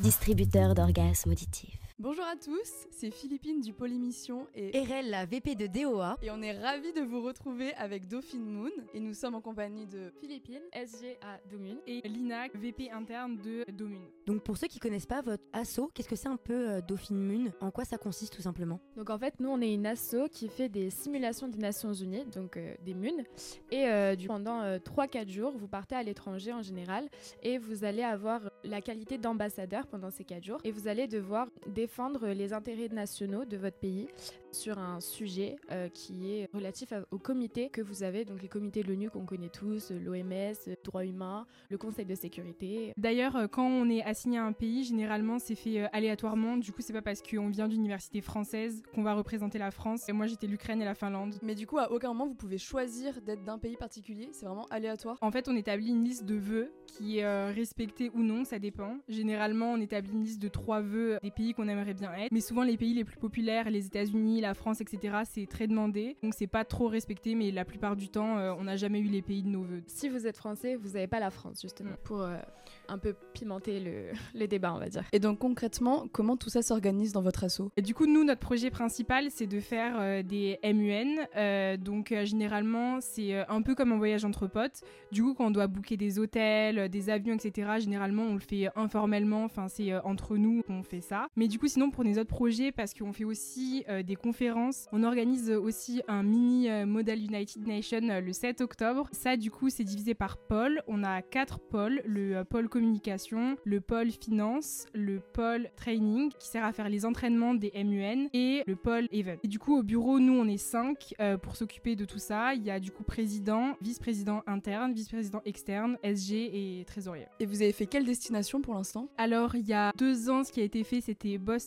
distributeur d'orgasmes auditifs. Bonjour à tous, c'est Philippine du Polymission et Erel, la VP de DOA. Et on est ravis de vous retrouver avec Dauphine Moon. Et nous sommes en compagnie de Philippine, SG à Domun. Et Lina, VP interne de Domun. Donc pour ceux qui connaissent pas votre asso, qu'est-ce que c'est un peu euh, Dauphine Moon? En quoi ça consiste tout simplement? Donc en fait, nous on est une asso qui fait des simulations des Nations Unies, donc euh, des Moon. Et euh, du, pendant 3-4 jours, vous partez à l'étranger en général et vous allez avoir la qualité d'ambassadeur pendant ces 4 jours. Et vous allez devoir défendre les intérêts nationaux de votre pays sur un sujet euh, qui est relatif au comité que vous avez, donc les comités de l'ONU qu'on connaît tous, l'OMS, droits humains, le Conseil de sécurité. D'ailleurs, euh, quand on est assigné à un pays, généralement c'est fait euh, aléatoirement. Du coup, c'est pas parce qu'on vient d'université française qu'on va représenter la France. Et moi, j'étais l'Ukraine et la Finlande. Mais du coup, à aucun moment vous pouvez choisir d'être d'un pays particulier. C'est vraiment aléatoire. En fait, on établit une liste de vœux qui est respectée ou non, ça dépend. Généralement, on établit une liste de trois vœux des pays qu'on aimerait bien être. Mais souvent, les pays les plus populaires, les États-Unis, la France, etc., c'est très demandé. Donc c'est pas trop respecté, mais la plupart du temps, euh, on n'a jamais eu les pays de nos voeux. Si vous êtes français, vous n'avez pas la France, justement, mm. pour euh, un peu pimenter le, les débats, on va dire. Et donc concrètement, comment tout ça s'organise dans votre asso Et du coup, nous, notre projet principal, c'est de faire euh, des MUN. donc généralement, c'est un peu comme un voyage entre potes. Du coup, quand on doit booker des hôtels, des avions, etc., généralement, on le fait informellement. Enfin, c'est entre nous qu'on fait ça. Mais du coup, sinon, pour les autres projets, parce qu'on fait aussi des conférences. On organise aussi un mini euh, Model United Nation euh, le 7 octobre. Ça, du coup, c'est divisé par pôle. On a quatre pôles le euh, pôle communication, le pôle finance, le pôle training qui sert à faire les entraînements des MUN et le pôle event. Et du coup, au bureau, nous, on est cinq pour s'occuper de tout ça. Il y a du coup président, vice-président interne, vice-président externe, SG et trésorier. Et vous avez fait quelle destination pour l'instant? Alors, il y a deux ans, ce qui a été fait, c'était Boston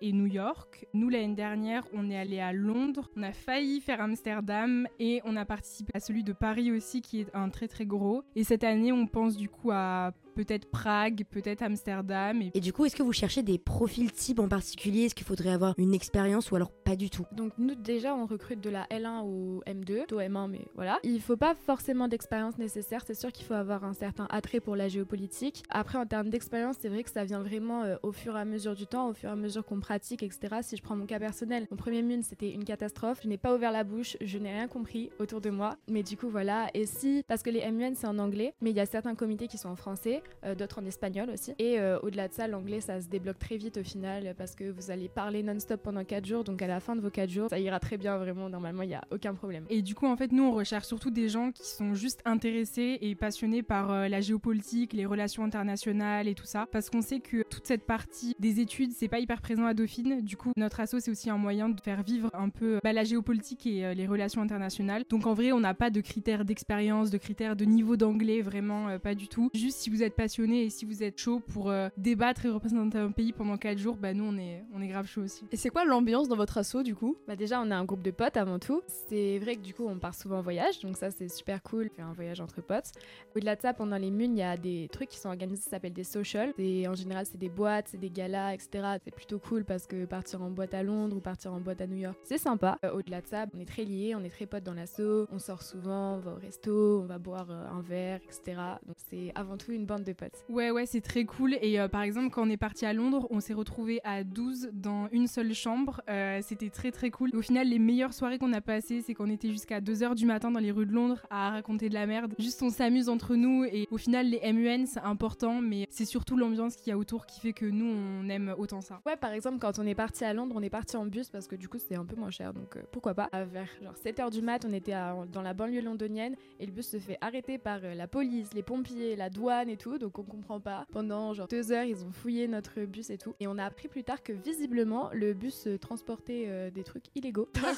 et New York. Nous, l'année dernière, on est allé à Londres, on a failli faire Amsterdam et on a participé à celui de Paris aussi qui est un très très gros. Et cette année, on pense du coup à peut-être Prague, peut-être Amsterdam. Et... du coup, est-ce que vous cherchez des profils types en particulier? Est-ce qu'il faudrait avoir une expérience ou alors pas du tout? Donc nous déjà, on recrute de la L1 ou M2, plutôt M1, mais voilà. Il faut pas forcément d'expérience nécessaire. C'est sûr qu'il faut avoir un certain attrait pour la géopolitique. Après, en termes d'expérience, c'est vrai que ça vient vraiment euh, au fur et à mesure du temps, au fur et à mesure qu'on pratique, etc. Si je prends mon cas personnel, mon premier mune, c'était une catastrophe. Je n'ai pas ouvert la bouche, je n'ai rien compris autour de moi. Mais du coup, voilà. Et si, parce que les MUN, c'est en anglais, mais il y a certains comités qui sont en français, euh, d'autres en espagnol aussi. Et euh, au-delà de ça, l'anglais, ça se débloque très vite au final parce que vous allez parler non-stop pendant 4 jours. Donc à la fin de vos 4 jours, ça ira très bien, vraiment. Normalement, il n'y a aucun problème. Et du coup, en fait, nous, on recherche surtout des gens qui sont juste intéressés et passionnés par euh, la géopolitique, les relations internationales et tout ça. Parce qu'on sait que toute cette partie des études, c'est pas hyper présent à Dauphine. Du coup, notre asso, c'est aussi un moyen de faire vivre un peu bah, la géopolitique et les relations internationales. Donc en vrai, on n'a pas de critères d'expérience, de critères de niveau d'anglais, vraiment pas du tout. Juste si vous êtes passionné et si vous êtes chaud pour euh, débattre et représenter un pays pendant 4 jours, bah nous on est, on est grave chaud aussi. Et c'est quoi l'ambiance dans votre assaut du coup? Bah déjà on a un groupe de potes avant tout. C'est vrai que du coup on part souvent en voyage, donc ça c'est super cool, faire un voyage entre potes. Au-delà de ça, pendant les munes, il y a des trucs qui sont organisés, ça s'appelle des socials. Et en général c'est des boîtes, c'est des galas, etc. C'est plutôt cool parce que partir en boîte à Londres ou partir en boîte à New York, c'est sympa. Euh, au-delà de ça, on est très liés, on est très potes dans l'assaut, on sort souvent, on va au resto, on va boire euh, un verre, etc. Donc c'est avant tout une bande de potes. Ouais, ouais, c'est très cool. Et euh, par exemple, quand on est parti à Londres, on s'est retrouvé à 12 dans une seule chambre. Euh, c'était très très cool. au final, les meilleures soirées qu'on a passées, c'est qu'on était jusqu'à 2h du matin dans les rues de Londres à raconter de la merde. Juste on s'amuse entre nous et au final, les MUN, c'est important, mais c'est surtout l'ambiance qu'il y a autour qui fait que nous, on aime autant ça. Ouais, par exemple, quand on est parti à Londres, on est parti en bus parce que du coup, c'était un peu moins cher. Donc euh, pourquoi pas? À vers genre 7h du mat, on était dans la banlieue londonienne et le bus se fait arrêter par la police, les pompiers, la douane et tout. Donc on comprend pas. Pendant genre deux heures, ils ont fouillé notre bus et tout. Et on a appris plus tard que visiblement, le bus transportait euh, des trucs illégaux. Donc,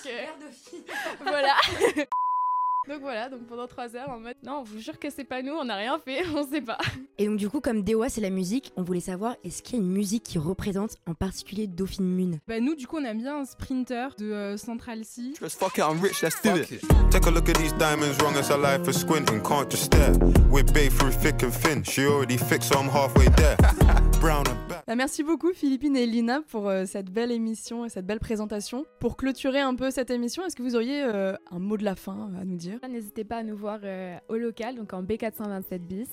voilà. Donc voilà, donc pendant 3 heures en mode non, on vous jure que c'est pas nous, on n'a rien fait, on sait pas. Et donc du coup, comme Dewa c'est la musique, on voulait savoir est-ce qu'il y a une musique qui représente en particulier Dauphine Moon Bah nous du coup on aime bien un sprinter de euh, Central C. Let's fuck it, I'm rich, let's do it. Take a look at these diamonds, wrong as a life for squinting, can't just stare. We're babe through thick and thin, she already fixed, so I'm halfway there. Bah, merci beaucoup Philippine et Lina pour euh, cette belle émission et cette belle présentation. Pour clôturer un peu cette émission, est-ce que vous auriez euh, un mot de la fin à nous dire? N'hésitez pas à nous voir euh, au local, donc en B427 bis.